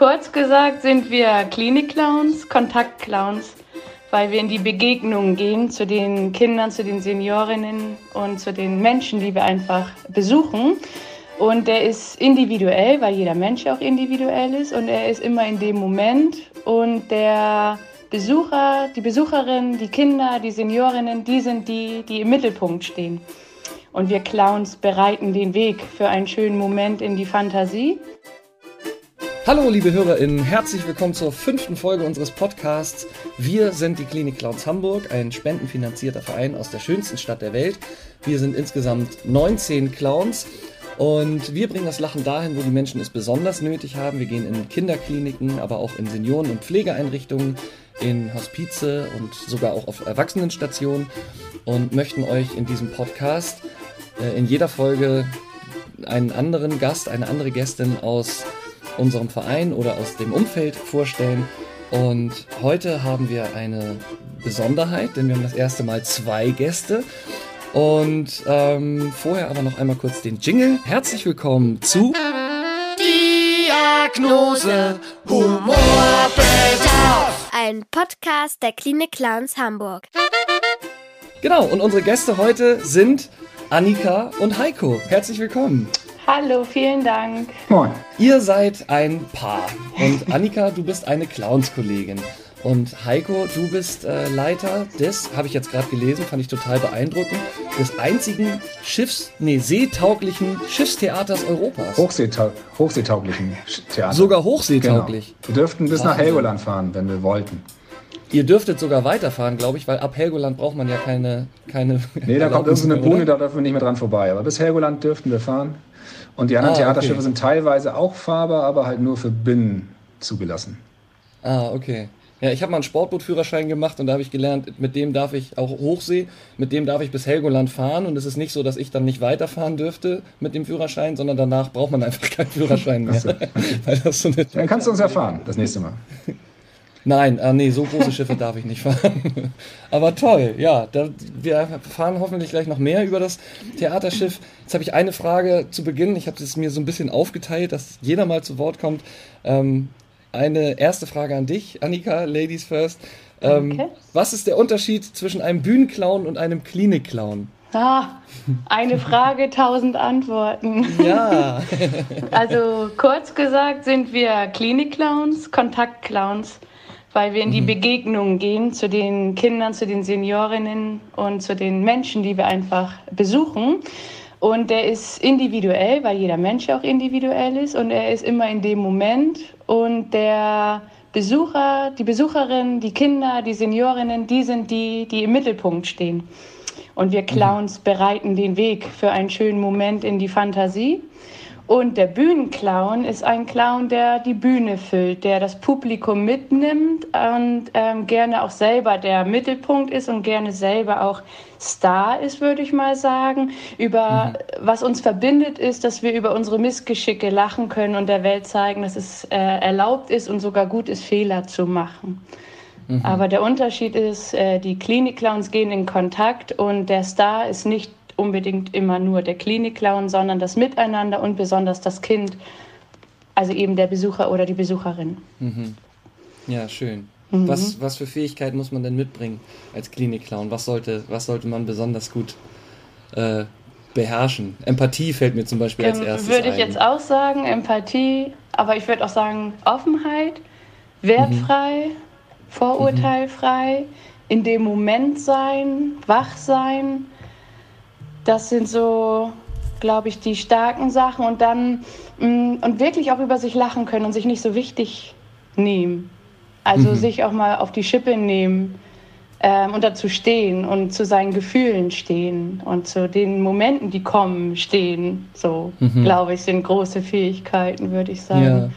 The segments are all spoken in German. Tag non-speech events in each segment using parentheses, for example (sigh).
kurz gesagt sind wir Klinik-Clowns, Kontakt-Clowns, weil wir in die Begegnungen gehen zu den Kindern, zu den Seniorinnen und zu den Menschen, die wir einfach besuchen. Und der ist individuell, weil jeder Mensch auch individuell ist und er ist immer in dem Moment und der Besucher, die Besucherin, die Kinder, die Seniorinnen, die sind die, die im Mittelpunkt stehen. Und wir Clowns bereiten den Weg für einen schönen Moment in die Fantasie. Hallo liebe HörerInnen, herzlich willkommen zur fünften Folge unseres Podcasts. Wir sind die Klinik Clowns Hamburg, ein spendenfinanzierter Verein aus der schönsten Stadt der Welt. Wir sind insgesamt 19 Clowns und wir bringen das Lachen dahin, wo die Menschen es besonders nötig haben. Wir gehen in Kinderkliniken, aber auch in Senioren- und Pflegeeinrichtungen, in Hospize und sogar auch auf Erwachsenenstationen und möchten euch in diesem Podcast äh, in jeder Folge einen anderen Gast, eine andere Gästin aus unserem Verein oder aus dem Umfeld vorstellen. Und heute haben wir eine Besonderheit, denn wir haben das erste Mal zwei Gäste. Und ähm, vorher aber noch einmal kurz den Jingle. Herzlich willkommen zu Diagnose Humorbedarf. Ein Podcast der Klinik Clowns Hamburg. Genau, und unsere Gäste heute sind Annika und Heiko. Herzlich willkommen. Hallo, vielen Dank. Moin. Ihr seid ein Paar und Annika, du bist eine Clownskollegin. Und Heiko, du bist äh, Leiter des, habe ich jetzt gerade gelesen, fand ich total beeindruckend, des einzigen Schiffs, nee, seetauglichen Schiffstheaters Europas. Hochseetau hochseetauglichen Theater. Sogar hochseetauglich. Genau. Wir dürften bis nach Wahnsinn. Helgoland fahren, wenn wir wollten. Ihr dürftet sogar weiterfahren, glaube ich, weil ab Helgoland braucht man ja keine. keine Nee, da kommt irgendeine? Buhne, da dürfen wir nicht mehr dran vorbei. Aber bis Helgoland dürften wir fahren. Und die anderen Ah, Theaterschiffe okay. sind teilweise auch fahrbar, aber halt nur für Binnen zugelassen. Ah, okay. Ja, ich habe mal einen Sportbootführerschein gemacht und da habe ich gelernt, mit dem darf ich auch Hochsee, mit dem darf ich bis Helgoland fahren und es ist nicht so, dass ich dann nicht weiterfahren dürfte mit dem Führerschein, sondern danach braucht man (laughs) einfach keinen Führerschein mehr. So (laughs) Dann kannst du uns erfahren, das nächste Mal. (laughs) Nein, ah, nee, so große Schiffe darf ich nicht fahren. (laughs) Aber toll, ja, da, wir fahren hoffentlich gleich noch mehr über das Theaterschiff. Jetzt habe ich eine Frage zu Beginn. Ich habe es mir so ein bisschen aufgeteilt, dass jeder mal zu Wort kommt. Ähm, eine erste Frage an dich, Annika, Ladies First. Ähm, Danke. Was ist der Unterschied zwischen einem Bühnenclown und einem Klinikclown? Ah, eine Frage, tausend Antworten. Ja, (laughs) Also kurz gesagt sind wir Klinik-Clowns, Kontakt-Clowns, weil wir in die Begegnungen gehen zu den Kindern, zu den Seniorinnen und zu den Menschen, die wir einfach besuchen. Und der ist individuell, weil jeder Mensch auch individuell ist und er ist immer in dem Moment und der Besucher, die Besucherin, die Kinder, die Seniorinnen, die sind die, die im Mittelpunkt stehen. Und wir Clowns bereiten den Weg für einen schönen Moment in die Fantasie. Und der Bühnenclown ist ein Clown, der die Bühne füllt, der das Publikum mitnimmt und ähm, gerne auch selber der Mittelpunkt ist und gerne selber auch Star ist, würde ich mal sagen. Über was uns verbindet, ist, dass wir über unsere Missgeschicke lachen können und der Welt zeigen, dass es äh, erlaubt ist und sogar gut ist, Fehler zu machen. Aber der Unterschied ist, äh, die Klinik-Clowns gehen in Kontakt und der Star ist nicht unbedingt immer nur der Klinik-Clown, sondern das Miteinander und besonders das Kind, also eben der Besucher oder die Besucherin. ja, schön. Was, was für Fähigkeiten muss man denn mitbringen als Klinikclown? Was sollte, was sollte man besonders gut äh, beherrschen? Empathie fällt mir zum Beispiel als Ähm, erstes würde ich ein. jetzt auch sagen, Empathie, aber ich würde auch sagen Offenheit, wertfrei, vorurteilfrei, in dem Moment sein, wach sein. Das sind so, glaube ich, die starken Sachen und dann mh, und wirklich auch über sich lachen können und sich nicht so wichtig nehmen. Also sich auch mal auf die Schippe nehmen ähm, und dazu stehen und zu seinen Gefühlen stehen und zu den Momenten, die kommen, stehen. So, glaube ich, sind große Fähigkeiten, würde ich Ja, sagen.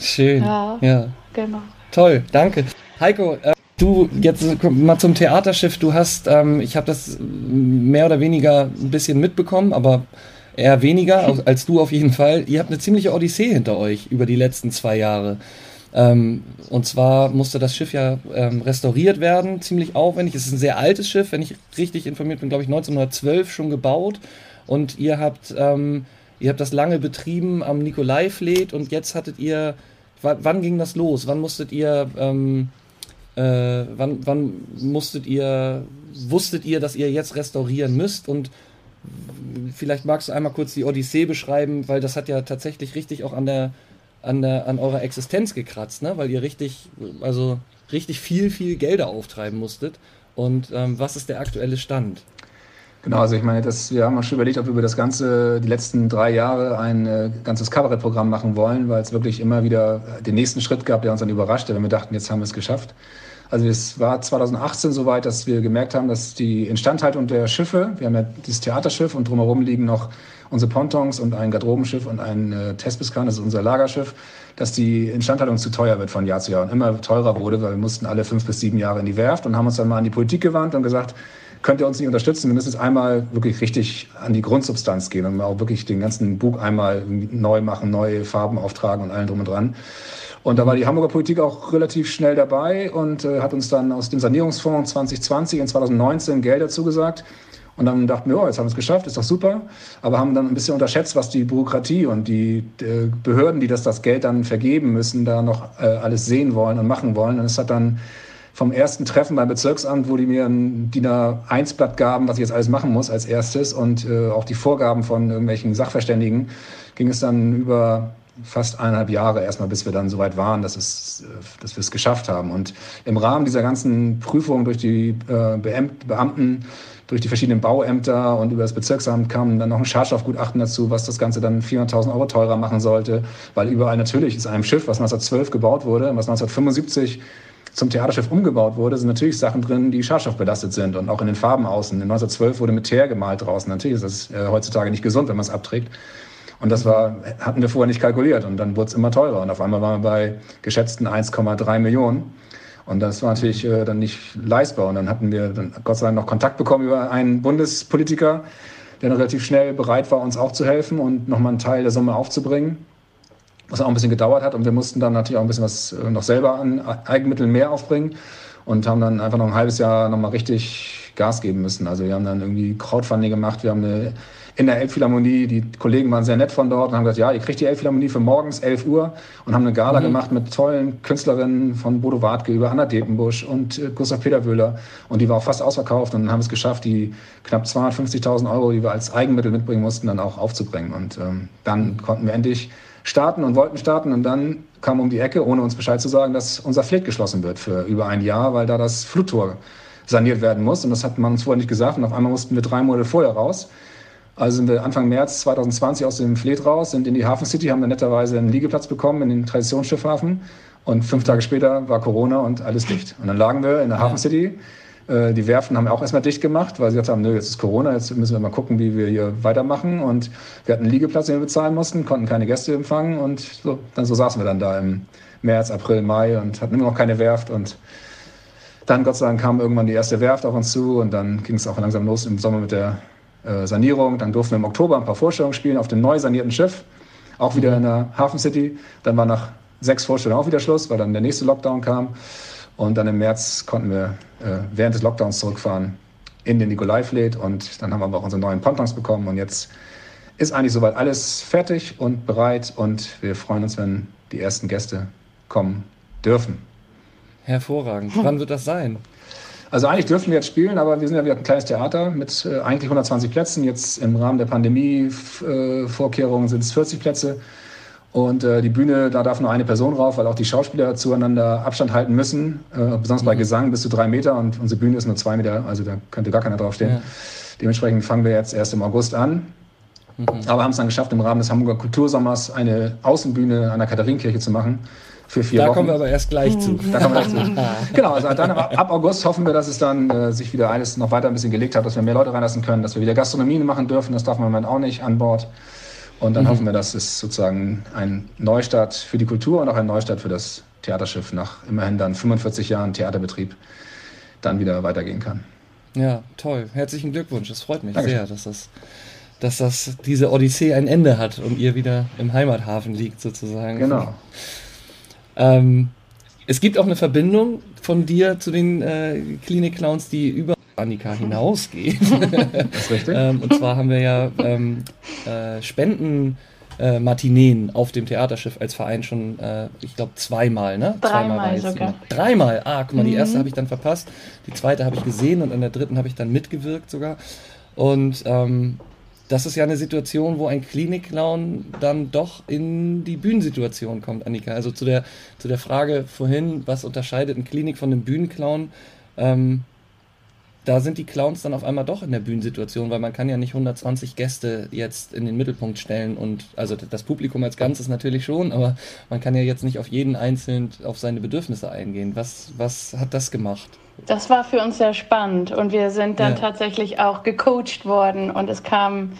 schön. Ja. Ja, Genau. toll, danke. Heiko, äh, du jetzt mal zum Theaterschiff. Du hast, ähm, ich habe das mehr oder weniger ein bisschen mitbekommen, aber eher weniger (laughs) als- als du auf jeden Fall. Ihr habt eine ziemliche Odyssee hinter euch über die letzten zwei Jahre. Ähm, und zwar musste das Schiff ja ähm, restauriert werden, ziemlich aufwendig. Es ist ein sehr altes Schiff, wenn ich richtig informiert bin, glaube ich 1912 schon gebaut. Und ihr habt, ähm, ihr habt das lange betrieben am Nikolaifleet und jetzt hattet ihr wann ging das los? Wann musstet ihr, ähm, äh, wann, wann musstet ihr, wusstet ihr, dass ihr jetzt restaurieren müsst und vielleicht magst du einmal kurz die Odyssee beschreiben, weil das hat ja tatsächlich richtig auch an der, an der, an eurer Existenz gekratzt, ne? Weil ihr richtig, also richtig viel, viel Gelder auftreiben musstet. Und ähm, was ist der aktuelle Stand? Genau, also ich meine, das, wir haben schon überlegt, ob wir über das ganze, die letzten drei Jahre ein äh, ganzes Kabarettprogramm machen wollen, weil es wirklich immer wieder den nächsten Schritt gab, der uns dann überraschte, wenn wir dachten, jetzt haben wir es geschafft. Also es war 2018 soweit, dass wir gemerkt haben, dass die Instandhaltung der Schiffe, wir haben ja dieses Theaterschiff und drumherum liegen noch unsere Pontons und ein Garderobenschiff und ein äh, Tespeskan, das ist unser Lagerschiff, dass die Instandhaltung zu teuer wird von Jahr zu Jahr und immer teurer wurde, weil wir mussten alle fünf bis sieben Jahre in die Werft und haben uns dann mal an die Politik gewandt und gesagt, könnt ihr uns nicht unterstützen? Wir müssen jetzt einmal wirklich richtig an die Grundsubstanz gehen und auch wirklich den ganzen Bug einmal neu machen, neue Farben auftragen und allen drum und dran. Und da war die Hamburger Politik auch relativ schnell dabei und äh, hat uns dann aus dem Sanierungsfonds 2020 und 2019 Gelder zugesagt. Und dann dachten wir, oh, jetzt haben wir es geschafft, ist doch super. Aber haben dann ein bisschen unterschätzt, was die Bürokratie und die äh, Behörden, die das, das Geld dann vergeben müssen, da noch äh, alles sehen wollen und machen wollen. Und es hat dann vom ersten Treffen beim Bezirksamt, wo die mir ein DIN A1-Blatt gaben, was ich jetzt alles machen muss als erstes und äh, auch die Vorgaben von irgendwelchen Sachverständigen, ging es dann über fast eineinhalb Jahre erstmal, bis wir dann so weit waren, dass, es, äh, dass wir es geschafft haben. Und im Rahmen dieser ganzen Prüfung durch die äh, Beamten, durch die verschiedenen Bauämter und über das Bezirksamt kam dann noch ein Schadstoffgutachten dazu, was das Ganze dann 400.000 Euro teurer machen sollte, weil überall natürlich ist einem Schiff, was 1912 gebaut wurde, was 1975 zum Theaterschiff umgebaut wurde, sind natürlich Sachen drin, die schadstoffbelastet sind und auch in den Farben außen. In 1912 wurde mit Teer gemalt draußen. Natürlich ist das äh, heutzutage nicht gesund, wenn man es abträgt. Und das war, hatten wir vorher nicht kalkuliert und dann wurde es immer teurer und auf einmal waren wir bei geschätzten 1,3 Millionen. Und das war natürlich äh, dann nicht leistbar. Und dann hatten wir dann Gott sei Dank noch Kontakt bekommen über einen Bundespolitiker, der dann relativ schnell bereit war, uns auch zu helfen und nochmal einen Teil der Summe aufzubringen was auch ein bisschen gedauert hat. Und wir mussten dann natürlich auch ein bisschen was äh, noch selber an Eigenmitteln mehr aufbringen und haben dann einfach noch ein halbes Jahr nochmal richtig Gas geben müssen. Also wir haben dann irgendwie Crowdfunding gemacht, wir haben eine in der Elbphilharmonie, die Kollegen waren sehr nett von dort und haben gesagt, ja, ihr kriegt die Elbphilharmonie für morgens 11 Uhr und haben eine Gala mhm. gemacht mit tollen Künstlerinnen von Bodo Wartke über Anna Depenbusch und äh, Gustav Peter Wöhler und die war auch fast ausverkauft und haben es geschafft, die knapp 250.000 Euro, die wir als Eigenmittel mitbringen mussten, dann auch aufzubringen und ähm, dann konnten wir endlich starten und wollten starten und dann kam um die Ecke, ohne uns Bescheid zu sagen, dass unser Fleet geschlossen wird für über ein Jahr, weil da das Fluttor saniert werden muss. Und das hat man uns vorher nicht gesagt. Und auf einmal mussten wir drei Monate vorher raus. Also sind wir Anfang März 2020 aus dem Fleet raus, sind in die Hafen City, haben dann netterweise einen Liegeplatz bekommen in den Traditionsschiffhafen und fünf Tage später war Corona und alles dicht. Und dann lagen wir in der Hafen City die Werften haben auch erstmal dicht gemacht, weil sie gesagt haben, nö, jetzt ist Corona, jetzt müssen wir mal gucken, wie wir hier weitermachen. Und wir hatten einen Liegeplatz, den wir bezahlen mussten, konnten keine Gäste empfangen und so, dann so saßen wir dann da im März, April, Mai und hatten immer noch keine Werft. Und dann, Gott sei Dank, kam irgendwann die erste Werft auf uns zu und dann ging es auch langsam los im Sommer mit der äh, Sanierung. Dann durften wir im Oktober ein paar Vorstellungen spielen auf dem neu sanierten Schiff, auch wieder in der Hafen City. Dann war nach sechs Vorstellungen auch wieder Schluss, weil dann der nächste Lockdown kam. Und dann im März konnten wir äh, während des Lockdowns zurückfahren in den Nikolai-Fleet und dann haben wir aber auch unsere neuen Pontons bekommen und jetzt ist eigentlich soweit alles fertig und bereit und wir freuen uns, wenn die ersten Gäste kommen dürfen. Hervorragend. Wann wird das sein? Also eigentlich dürfen wir jetzt spielen, aber wir sind ja wieder ein kleines Theater mit äh, eigentlich 120 Plätzen. Jetzt im Rahmen der Pandemie-Vorkehrungen äh, sind es 40 Plätze. Und äh, die Bühne, da darf nur eine Person rauf, weil auch die Schauspieler zueinander Abstand halten müssen. Äh, besonders mhm. bei Gesang bis zu drei Meter und unsere Bühne ist nur zwei Meter, also da könnte gar keiner draufstehen. Ja. Dementsprechend fangen wir jetzt erst im August an. Mhm. Aber haben es dann geschafft, im Rahmen des Hamburger Kultursommers eine Außenbühne an der Katharinenkirche zu machen. Für vier da Wochen. kommen wir aber erst gleich zu. Da kommen wir gleich zu. (laughs) genau, also dann ab August hoffen wir, dass es dann äh, sich wieder alles noch weiter ein bisschen gelegt hat, dass wir mehr Leute reinlassen können, dass wir wieder Gastronomien machen dürfen. Das darf man im Moment auch nicht an Bord. Und dann mhm. hoffen wir, dass es sozusagen ein Neustart für die Kultur und auch ein Neustart für das Theaterschiff nach immerhin dann 45 Jahren Theaterbetrieb dann wieder weitergehen kann. Ja, toll. Herzlichen Glückwunsch. Es freut mich Dankeschön. sehr, dass das, dass das diese Odyssee ein Ende hat und ihr wieder im Heimathafen liegt sozusagen. Genau. Ähm, es gibt auch eine Verbindung von dir zu den äh, Klinik-Clowns, die über Annika hinausgeht. Das ist (laughs) richtig. ähm, und zwar haben wir ja ähm, äh, Spenden äh, Matineen auf dem Theaterschiff als Verein schon, äh, ich glaube, zweimal, ne? Dreimal sogar. Dreimal. Ah, guck mal, mhm. die erste habe ich dann verpasst, die zweite habe ich gesehen und an der dritten habe ich dann mitgewirkt sogar. Und ähm, das ist ja eine Situation, wo ein Klinikclown dann doch in die Bühnensituation kommt, Annika. Also zu der, zu der Frage vorhin, was unterscheidet ein Klinik von einem Bühnenclown? Ähm, da sind die Clowns dann auf einmal doch in der Bühnensituation, weil man kann ja nicht 120 Gäste jetzt in den Mittelpunkt stellen und also das Publikum als Ganzes natürlich schon, aber man kann ja jetzt nicht auf jeden einzeln auf seine Bedürfnisse eingehen. Was, was hat das gemacht? Das war für uns sehr spannend und wir sind dann ja. tatsächlich auch gecoacht worden und es kam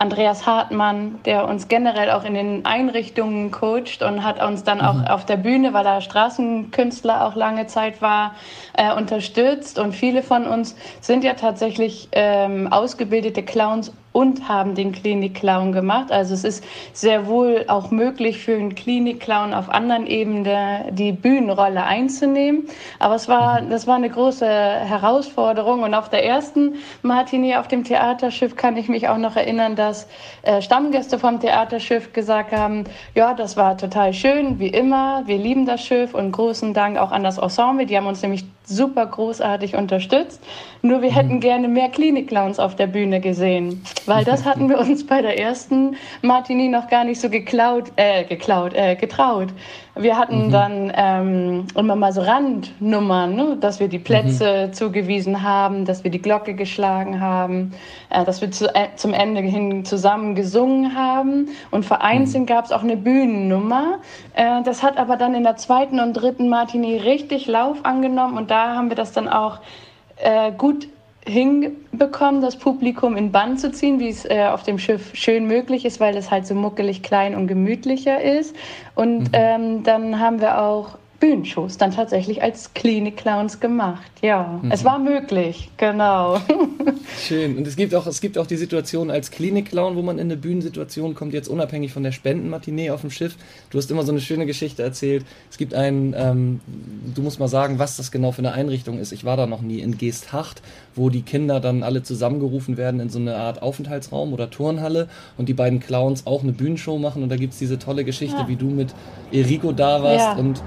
Andreas Hartmann, der uns generell auch in den Einrichtungen coacht und hat uns dann auch mhm. auf der Bühne, weil er Straßenkünstler auch lange Zeit war, äh, unterstützt. Und viele von uns sind ja tatsächlich ähm, ausgebildete Clowns und haben den Klinik-Clown gemacht. Also es ist sehr wohl auch möglich für einen Klinik-Clown auf anderen Ebenen die Bühnenrolle einzunehmen. Aber es war, mhm. das war eine große Herausforderung. Und auf der ersten Martini auf dem Theaterschiff kann ich mich auch noch erinnern, dass äh, Stammgäste vom Theaterschiff gesagt haben, ja, das war total schön, wie immer. Wir lieben das Schiff und großen Dank auch an das Ensemble. Die haben uns nämlich super großartig unterstützt. Nur wir hätten mhm. gerne mehr Klinik-Clowns auf der Bühne gesehen. Weil das hatten wir uns bei der ersten Martini noch gar nicht so geklaut, äh, geklaut, äh, getraut. Wir hatten mhm. dann ähm, immer mal so Randnummern, ne? dass wir die Plätze mhm. zugewiesen haben, dass wir die Glocke geschlagen haben, äh, dass wir zu, äh, zum Ende hin zusammen gesungen haben. Und vereinzelt mhm. gab es auch eine Bühnennummer. Äh, das hat aber dann in der zweiten und dritten Martini richtig Lauf angenommen und da haben wir das dann auch äh, gut hinbekommen, das Publikum in Bann zu ziehen, wie es äh, auf dem Schiff schön möglich ist, weil es halt so muckelig klein und gemütlicher ist. Und mhm. ähm, dann haben wir auch Bühnenshows dann tatsächlich als Klinik-Clowns gemacht. Ja, mhm. es war möglich, genau. (laughs) Schön. Und es gibt auch, es gibt auch die Situation als Klinik-Clown, wo man in eine Bühnensituation kommt, jetzt unabhängig von der Spendenmatinee auf dem Schiff. Du hast immer so eine schöne Geschichte erzählt. Es gibt einen, ähm, du musst mal sagen, was das genau für eine Einrichtung ist. Ich war da noch nie in Geesthacht, wo die Kinder dann alle zusammengerufen werden in so eine Art Aufenthaltsraum oder Turnhalle und die beiden Clowns auch eine Bühnenshow machen. Und da gibt es diese tolle Geschichte, ja. wie du mit Eriko da warst ja. und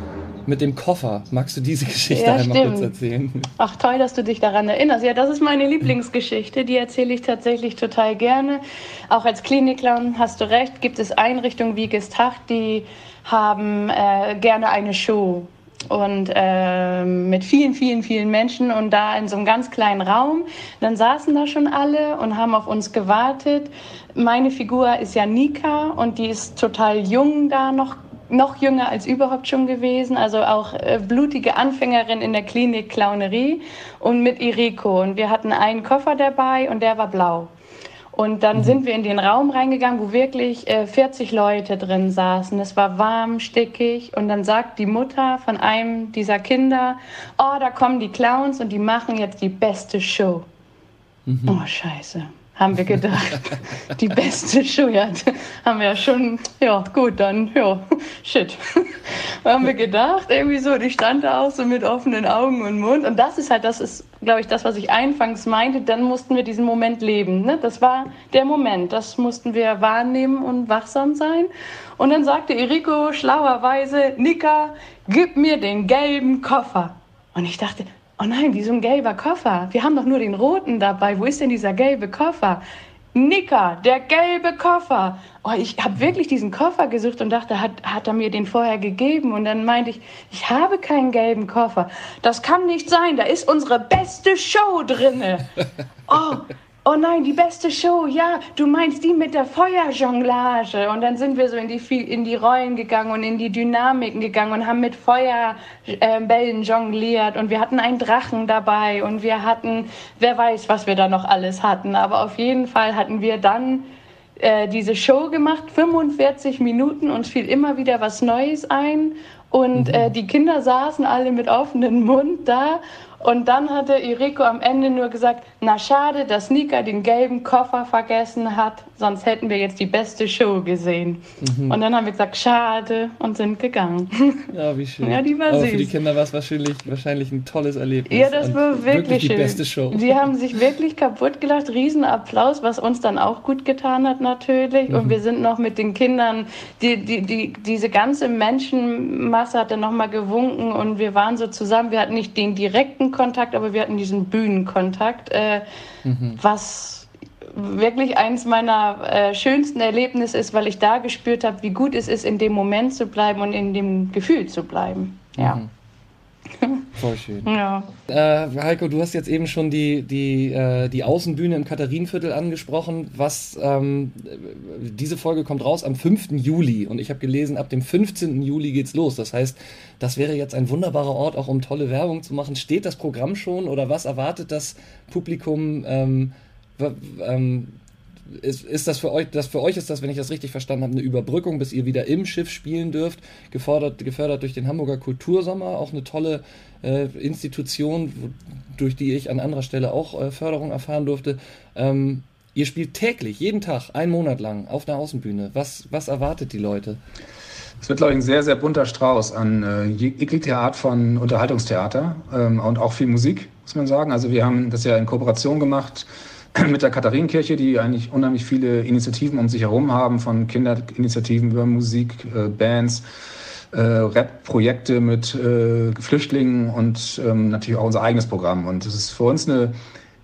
mit dem Koffer. Magst du diese Geschichte ja, einmal stimmt. kurz erzählen? Ach toll, dass du dich daran erinnerst. Ja, das ist meine Lieblingsgeschichte. Die erzähle ich tatsächlich total gerne. Auch als Klinikclown hast du recht, gibt es Einrichtungen wie Gestacht, die haben äh, gerne eine Show und äh, mit vielen, vielen, vielen Menschen und da in so einem ganz kleinen Raum. Dann saßen da schon alle und haben auf uns gewartet. Meine Figur ist ja Nika und die ist total jung da noch noch jünger als überhaupt schon gewesen, also auch äh, blutige Anfängerin in der Klinik Clownerie und mit Iriko. Und wir hatten einen Koffer dabei und der war blau. Und dann mhm. sind wir in den Raum reingegangen, wo wirklich äh, 40 Leute drin saßen. Es war warm, stickig. Und dann sagt die Mutter von einem dieser Kinder, oh, da kommen die Clowns und die machen jetzt die beste Show. Mhm. Oh, scheiße haben wir gedacht. (laughs) Die beste ja, haben wir ja schon, ja, gut, dann, ja, shit. (laughs) haben wir gedacht, irgendwie so, die stand da auch so mit offenen Augen und Mund. Und das ist halt, das ist, glaube ich, das, was ich einfangs meinte. Dann mussten wir diesen Moment leben. Ne? Das war der Moment. Das mussten wir wahrnehmen und wachsam sein. Und dann sagte Eriko schlauerweise, Nika, gib mir den gelben Koffer. Und ich dachte, oh nein, wie so ein gelber Koffer. Wir haben doch nur den roten dabei. Wo ist denn dieser gelbe Koffer? Nicker, der gelbe Koffer. Oh, ich habe wirklich diesen Koffer gesucht und dachte, hat, hat er mir den vorher gegeben? Und dann meinte ich, ich habe keinen gelben Koffer. Das kann nicht sein, da ist unsere beste Show drinne. (laughs) Oh, oh nein, die beste Show, ja, du meinst die mit der Feuerjonglage. Und dann sind wir so in die, in die Rollen gegangen und in die Dynamiken gegangen und haben mit Feuerbällen jongliert. Und wir hatten einen Drachen dabei und wir hatten, wer weiß, was wir da noch alles hatten. Aber auf jeden Fall hatten wir dann äh, diese Show gemacht, 45 Minuten, uns fiel immer wieder was Neues ein. Und mhm. äh, die Kinder saßen alle mit offenem Mund da Und dann hatte Iriko am Ende nur gesagt, na schade, dass Nika den gelben Koffer vergessen hat, sonst hätten wir jetzt die beste Show gesehen. Mhm. Und dann haben wir gesagt, schade und sind gegangen. (laughs) Ja, wie schön. Ja, die war Aber süß. für die Kinder war es wahrscheinlich, wahrscheinlich ein tolles Erlebnis. Ja, das war wirklich, wirklich die schön. beste Show. Die (laughs) haben sich wirklich kaputt gelacht. Riesenapplaus, was uns dann auch gut getan hat natürlich. Mhm. Und wir sind noch mit den Kindern, die, die, die, diese ganze Menschenmasse hat dann nochmal gewunken und wir waren so zusammen. Wir hatten nicht den direkten Kontakt, aber wir hatten diesen Bühnenkontakt, äh, Mhm. was wirklich eins meiner äh, schönsten Erlebnisse ist, weil ich da gespürt habe, wie gut es ist, in dem Moment zu bleiben und in dem Gefühl zu bleiben. Ja. Mhm. Voll schön. Ja. Äh, Heiko, du hast jetzt eben schon die, die, äh, die Außenbühne im Katharinenviertel angesprochen. Was ähm, diese Folge kommt raus am 5. Juli und ich habe gelesen, ab dem 15. Juli geht's los. Das heißt, das wäre jetzt ein wunderbarer Ort, auch um tolle Werbung zu machen. Steht das Programm schon oder was erwartet das Publikum? Ähm, ähm, ist, ist das für euch, das für euch ist das, wenn ich das richtig verstanden habe, eine Überbrückung, bis ihr wieder im Schiff spielen dürft, gefordert, gefördert durch den Hamburger Kultursommer, auch eine tolle äh, Institution, wo, durch die ich an anderer Stelle auch äh, Förderung erfahren durfte. Ähm, ihr spielt täglich, jeden Tag, einen Monat lang auf einer Außenbühne. Was, was erwartet die Leute? Es wird, glaube ich, ein sehr, sehr bunter Strauß an äh, jeglicher Art von Unterhaltungstheater ähm, und auch viel Musik, muss man sagen. Also wir haben das ja in Kooperation gemacht (clears throat) mit der Katharinenkirche, die eigentlich unheimlich viele Initiativen um sich herum haben, von Kinderinitiativen über Musik, äh, Bands, äh, Rap-Projekte mit äh, Flüchtlingen und ähm, natürlich auch unser eigenes Programm. Und es ist für uns eine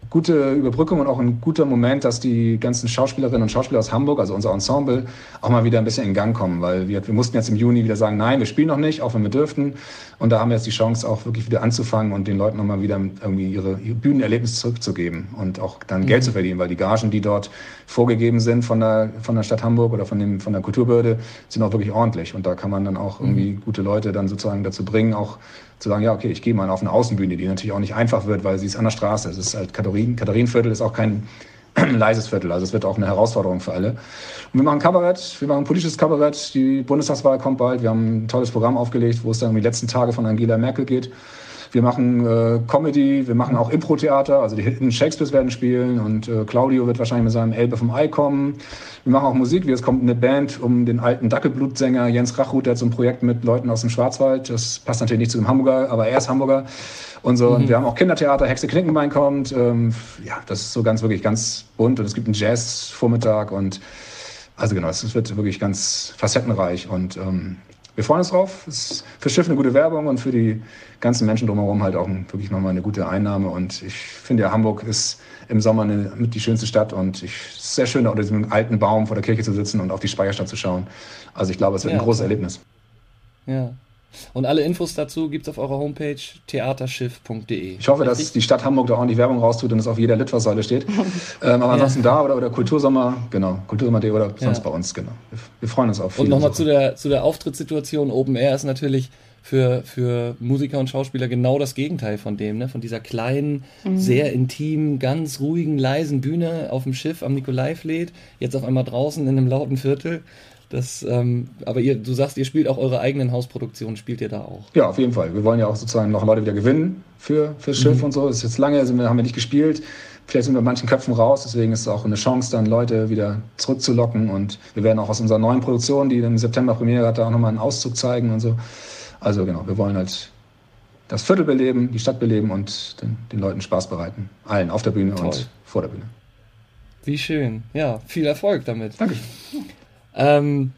gute Überbrückung und auch ein guter Moment, dass die ganzen Schauspielerinnen und Schauspieler aus Hamburg, also unser Ensemble, auch mal wieder ein bisschen in Gang kommen, weil wir, wir mussten jetzt im Juni wieder sagen, nein, wir spielen noch nicht, auch wenn wir dürften. Und da haben wir jetzt die Chance, auch wirklich wieder anzufangen und den Leuten nochmal wieder irgendwie ihre, ihre Bühnenerlebnisse zurückzugeben und auch dann mhm. Geld zu verdienen, weil die Gagen, die dort vorgegeben sind von der, von der Stadt Hamburg oder von, dem, von der Kulturbehörde, sind auch wirklich ordentlich. Und da kann man dann auch irgendwie mhm. gute Leute dann sozusagen dazu bringen, auch zu sagen, ja, okay, ich gehe mal auf eine Außenbühne, die natürlich auch nicht einfach wird, weil sie ist an der Straße. Es ist halt Katharin, Katharinenviertel ist auch kein (clears throat) leises Viertel, also es wird auch eine Herausforderung für alle. Und wir machen Kabarett, wir machen politisches Kabarett, die Bundestagswahl kommt bald, wir haben ein tolles Programm aufgelegt, wo es dann um die letzten Tage von Angela Merkel geht. Wir machen äh, Comedy, wir machen auch Impro-Theater, also die Hidden Shakespeares werden spielen und äh, Claudio wird wahrscheinlich mit seinem Elbe vom Ei kommen. Wir machen auch Musik, wie es kommt eine Band um den alten Dackelblutsänger Jens Rachut, der ein Projekt mit Leuten aus dem Schwarzwald. Das passt natürlich nicht zu dem Hamburger, aber er ist Hamburger. Und so, mhm. und wir haben auch Kindertheater, Hexe Knickenbein kommt. Ähm, ja, das ist so ganz wirklich ganz bunt und es gibt einen Jazz-Vormittag und also genau, es wird wirklich ganz facettenreich und ähm, wir freuen uns drauf. Es ist für Schiff eine gute Werbung und für die ganzen Menschen drumherum halt auch wirklich nochmal eine gute Einnahme. Und ich finde ja, Hamburg ist im Sommer eine, mit die schönste Stadt und ich, es ist sehr schön, da unter diesem alten Baum vor der Kirche zu sitzen und auf die Speicherstadt zu schauen. Also ich glaube, es wird ja, ein großes Erlebnis. Ja. Und alle Infos dazu gibt es auf eurer Homepage theaterschiff.de. Ich hoffe, dass die Stadt Hamburg da ordentlich Werbung raustut und es auf jeder Litfaßsäule steht. (laughs) ähm, aber ansonsten ja. da oder, oder Kultursommer, genau, Kultursommer.de oder sonst ja. bei uns, genau. Wir, wir freuen uns auf Und nochmal zu der, zu der Auftrittssituation. Open Air ist natürlich für, für Musiker und Schauspieler genau das Gegenteil von dem, ne? von dieser kleinen, mhm. sehr intimen, ganz ruhigen, leisen Bühne auf dem Schiff am Nikolaivlied, jetzt auf einmal draußen in einem lauten Viertel. Das, ähm, aber ihr, du sagst, ihr spielt auch eure eigenen Hausproduktionen, spielt ihr da auch? Ja, auf jeden Fall. Wir wollen ja auch sozusagen noch Leute wieder gewinnen für fürs Schiff mhm. und so. Das ist jetzt lange, sind wir, haben wir nicht gespielt. Vielleicht sind wir bei manchen Köpfen raus, deswegen ist es auch eine Chance, dann Leute wieder zurückzulocken. Und wir werden auch aus unserer neuen Produktion, die im September Premiere hat, da auch nochmal einen Auszug zeigen und so. Also genau, wir wollen halt das Viertel beleben, die Stadt beleben und den, den Leuten Spaß bereiten. Allen auf der Bühne Toll. und vor der Bühne. Wie schön. Ja, viel Erfolg damit. Danke. (laughs) Ähm,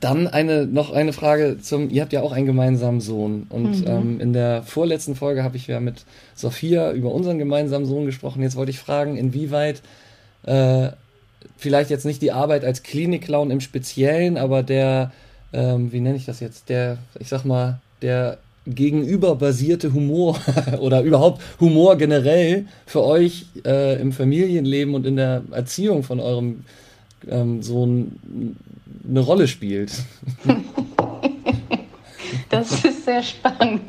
dann eine, noch eine Frage zum, ihr habt ja auch einen gemeinsamen Sohn und mhm. ähm, in der vorletzten Folge habe ich ja mit Sophia über unseren gemeinsamen Sohn gesprochen. Jetzt wollte ich fragen, inwieweit äh, vielleicht jetzt nicht die Arbeit als Klinikclown im Speziellen, aber der, ähm, wie nenne ich das jetzt, der, ich sag mal, der gegenüberbasierte Humor (laughs) oder überhaupt Humor generell für euch äh, im Familienleben und in der Erziehung von eurem ähm, so ein, eine Rolle spielt. (laughs) Das ist sehr spannend,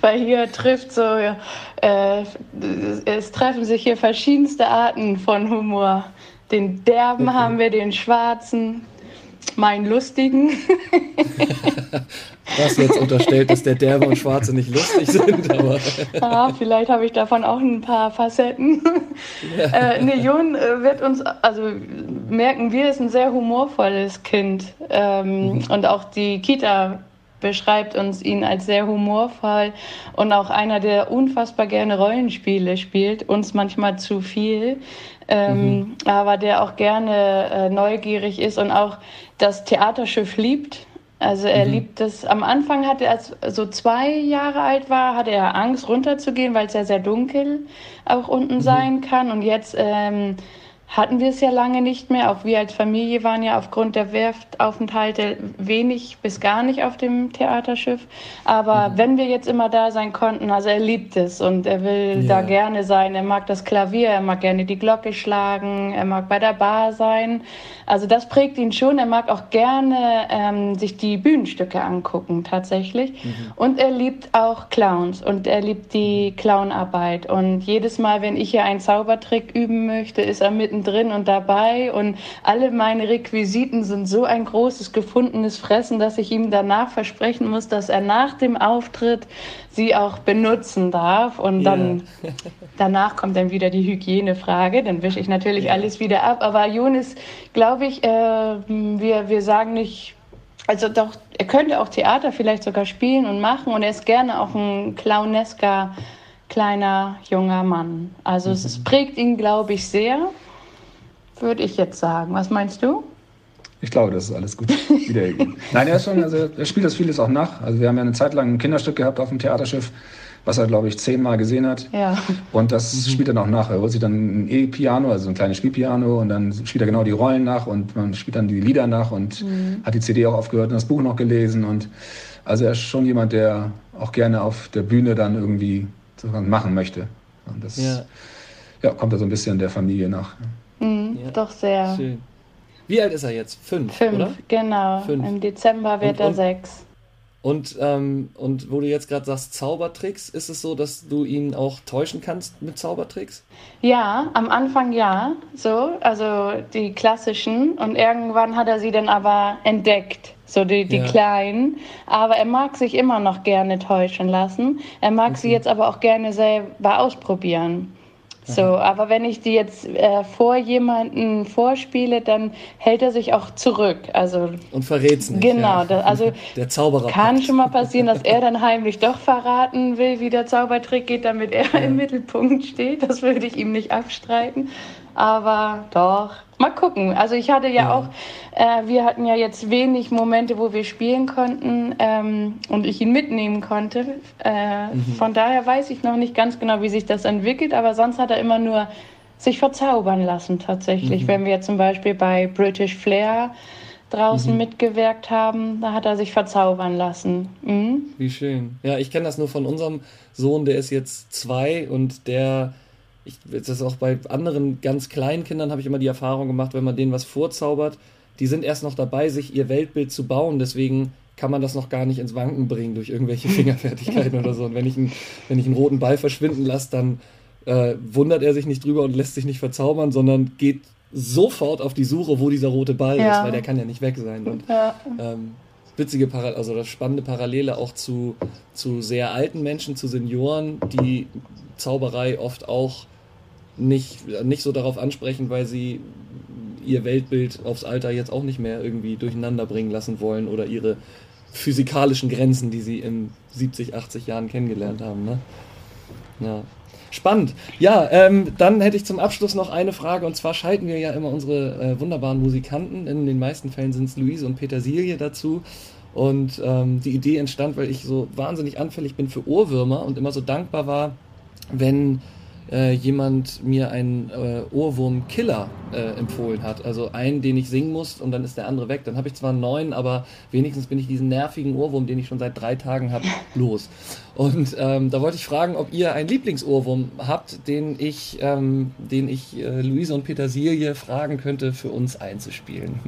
weil hier trifft so, äh, es treffen sich hier verschiedenste Arten von Humor. Den derben okay. haben wir, den schwarzen, meinen lustigen. (laughs) Was jetzt unterstellt, dass der Derbe und Schwarze nicht lustig sind, aber. (laughs) ah, vielleicht habe ich davon auch ein paar Facetten. Ja. Äh, ne, Jon äh, wird uns, also merken wir, ist ein sehr humorvolles Kind. Ähm, mhm. Und auch die Kita beschreibt uns ihn als sehr humorvoll und auch einer, der unfassbar gerne Rollenspiele spielt, uns manchmal zu viel, ähm, mhm. aber der auch gerne äh, neugierig ist und auch das Theaterschiff liebt. Also er mhm. liebt es. Am Anfang hatte er, als so zwei Jahre alt war, hatte er Angst runterzugehen, weil es ja sehr dunkel auch unten mhm. sein kann. Und jetzt ähm, hatten wir es ja lange nicht mehr. Auch wir als Familie waren ja aufgrund der Werftaufenthalte wenig bis gar nicht auf dem Theaterschiff. Aber mhm. wenn wir jetzt immer da sein konnten, also er liebt es und er will ja. da gerne sein. Er mag das Klavier, er mag gerne die Glocke schlagen, er mag bei der Bar sein. Also das prägt ihn schon. Er mag auch gerne ähm, sich die Bühnenstücke angucken tatsächlich. Mhm. Und er liebt auch Clowns und er liebt die Clownarbeit. Und jedes Mal, wenn ich hier einen Zaubertrick üben möchte, ist er mittendrin und dabei. Und alle meine Requisiten sind so ein großes gefundenes Fressen, dass ich ihm danach versprechen muss, dass er nach dem Auftritt sie auch benutzen darf. Und dann ja. (laughs) danach kommt dann wieder die Hygienefrage. Dann wische ich natürlich ja. alles wieder ab. Aber Jonas, glaube ich, äh, wir, wir sagen nicht, also doch, er könnte auch Theater vielleicht sogar spielen und machen. Und er ist gerne auch ein clownesker kleiner junger Mann. Also mhm. es prägt ihn, glaube ich, sehr, würde ich jetzt sagen. Was meinst du? Ich glaube, das ist alles gut. Wieder (laughs) Nein, er ist schon, also er spielt das vieles auch nach. Also wir haben ja eine Zeit lang ein Kinderstück gehabt auf dem Theaterschiff, was er, glaube ich, zehnmal gesehen hat. Ja. Und das spielt er auch nach. Er holt sich dann ein E-Piano, also ein kleines Spielpiano, und dann spielt er genau die Rollen nach und man spielt dann die Lieder nach und mhm. hat die CD auch aufgehört und das Buch noch gelesen. Und also er ist schon jemand, der auch gerne auf der Bühne dann irgendwie machen möchte. Und das ja. ja kommt da so ein bisschen der Familie nach. Mhm, ja. Doch sehr. Schön. Wie alt ist er jetzt? Fünf, Fünf oder? genau. Fünf. Im Dezember wird und, er und, sechs. Und, ähm, und wo du jetzt gerade sagst, Zaubertricks, ist es so, dass du ihn auch täuschen kannst mit Zaubertricks? Ja, am Anfang ja, so, also die klassischen. Und irgendwann hat er sie dann aber entdeckt, so die, die ja. kleinen. Aber er mag sich immer noch gerne täuschen lassen. Er mag okay. sie jetzt aber auch gerne selber ausprobieren. So, aber wenn ich die jetzt äh, vor jemanden vorspiele, dann hält er sich auch zurück. Also und verrät es nicht. Genau, ja. das, also (laughs) der Zauberer kann schon mal passieren, dass er dann heimlich doch verraten will, wie der Zaubertrick geht, damit er ja. im Mittelpunkt steht. Das würde ich ihm nicht abstreiten. Aber doch, mal gucken. Also ich hatte ja, ja. auch, äh, wir hatten ja jetzt wenig Momente, wo wir spielen konnten ähm, und ich ihn mitnehmen konnte. Äh, mhm. Von daher weiß ich noch nicht ganz genau, wie sich das entwickelt, aber sonst hat er immer nur sich verzaubern lassen tatsächlich. Mhm. Wenn wir zum Beispiel bei British Flair draußen mhm. mitgewirkt haben, da hat er sich verzaubern lassen. Mhm. Wie schön. Ja, ich kenne das nur von unserem Sohn, der ist jetzt zwei und der ich, das ist auch bei anderen ganz kleinen Kindern habe ich immer die Erfahrung gemacht, wenn man denen was vorzaubert, die sind erst noch dabei, sich ihr Weltbild zu bauen. Deswegen kann man das noch gar nicht ins Wanken bringen durch irgendwelche (laughs) Fingerfertigkeiten oder so. Und wenn ich, einen, wenn ich einen roten Ball verschwinden lasse, dann äh, wundert er sich nicht drüber und lässt sich nicht verzaubern, sondern geht sofort auf die Suche, wo dieser rote Ball ja. ist, weil der kann ja nicht weg sein. Und, ja. ähm, witzige Parallele, also das spannende Parallele auch zu, zu sehr alten Menschen, zu Senioren, die Zauberei oft auch nicht, nicht so darauf ansprechen, weil sie ihr Weltbild aufs Alter jetzt auch nicht mehr irgendwie durcheinander bringen lassen wollen oder ihre physikalischen Grenzen, die sie in 70, 80 Jahren kennengelernt haben. Ne? Ja. Spannend. Ja, ähm, dann hätte ich zum Abschluss noch eine Frage und zwar schalten wir ja immer unsere äh, wunderbaren Musikanten. In den meisten Fällen sind es Luise und Petersilie dazu. Und ähm, die Idee entstand, weil ich so wahnsinnig anfällig bin für Ohrwürmer und immer so dankbar war, wenn äh, jemand mir einen äh, Ohrwurm-Killer äh, empfohlen hat. Also einen, den ich singen muss und dann ist der andere weg. Dann habe ich zwar einen neuen, aber wenigstens bin ich diesen nervigen Ohrwurm, den ich schon seit drei Tagen habe, (laughs) los. Und ähm, da wollte ich fragen, ob ihr einen Lieblingsohrwurm habt, den ich, ähm, den ich äh, Luise und Petersilie fragen könnte, für uns einzuspielen.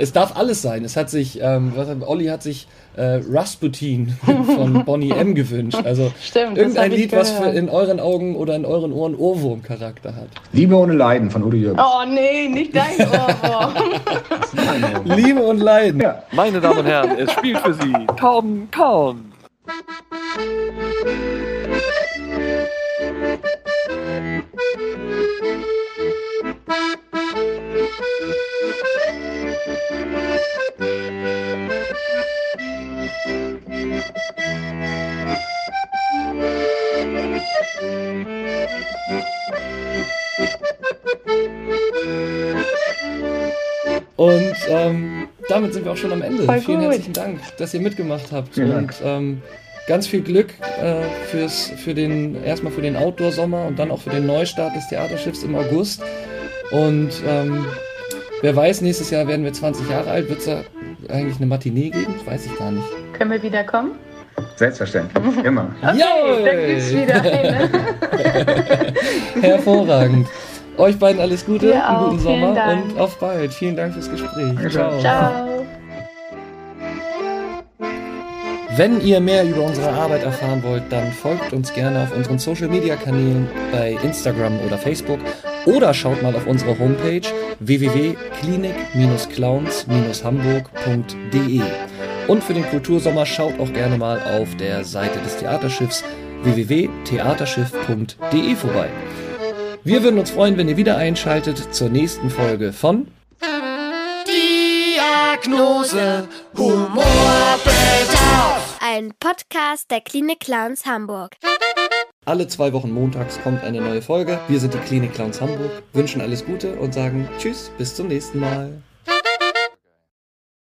Es darf alles sein. Es hat sich, ähm, was, Olli hat sich äh, Rasputin (laughs) von Bonnie M gewünscht. Also (laughs) Stimmt, irgendein Lied, was für in euren Augen oder in euren Ohren Ohrwurm-Charakter hat. Liebe ohne Leiden von Udo Jürgens. Oh nee, nicht dein (laughs) Ohrwurm. Liebe und Leiden. Ja. Meine Damen und Herren, es spielt für Sie Tom Korn. Auch Ende. Voll Vielen gut. herzlichen Dank, dass ihr mitgemacht habt. Vielen und ähm, ganz viel Glück äh, fürs, für den, erstmal für den Outdoor-Sommer und dann auch für den Neustart des Theaterschiffs im August. Und ähm, wer weiß, nächstes Jahr werden wir 20 Jahre alt. Wird es da eigentlich eine Matinee geben? Weiß ich gar nicht. Können wir wieder kommen? Selbstverständlich. Immer. (laughs) Jawohl! dann gibt's wieder eine. (laughs) Hervorragend. Euch beiden alles Gute, Dir einen auch. guten Vielen Sommer Dank. und auf bald. Vielen Dank fürs Gespräch. Danke. Ciao. Ciao. Wenn ihr mehr über unsere Arbeit erfahren wollt, dann folgt uns gerne auf unseren Social Media Kanälen bei Instagram oder Facebook oder schaut mal auf unsere Homepage www.klinik-clowns-hamburg.de. Und für den Kultursommer schaut auch gerne mal auf der Seite des Theaterschiffs www.theaterschiff.de vorbei. Wir würden uns freuen, wenn ihr wieder einschaltet zur nächsten Folge von Diagnose Humorbedarf. Ein Podcast der Klinik Clowns Hamburg. Alle zwei Wochen montags kommt eine neue Folge. Wir sind die Klinik Clowns Hamburg, wünschen alles Gute und sagen Tschüss, bis zum nächsten Mal.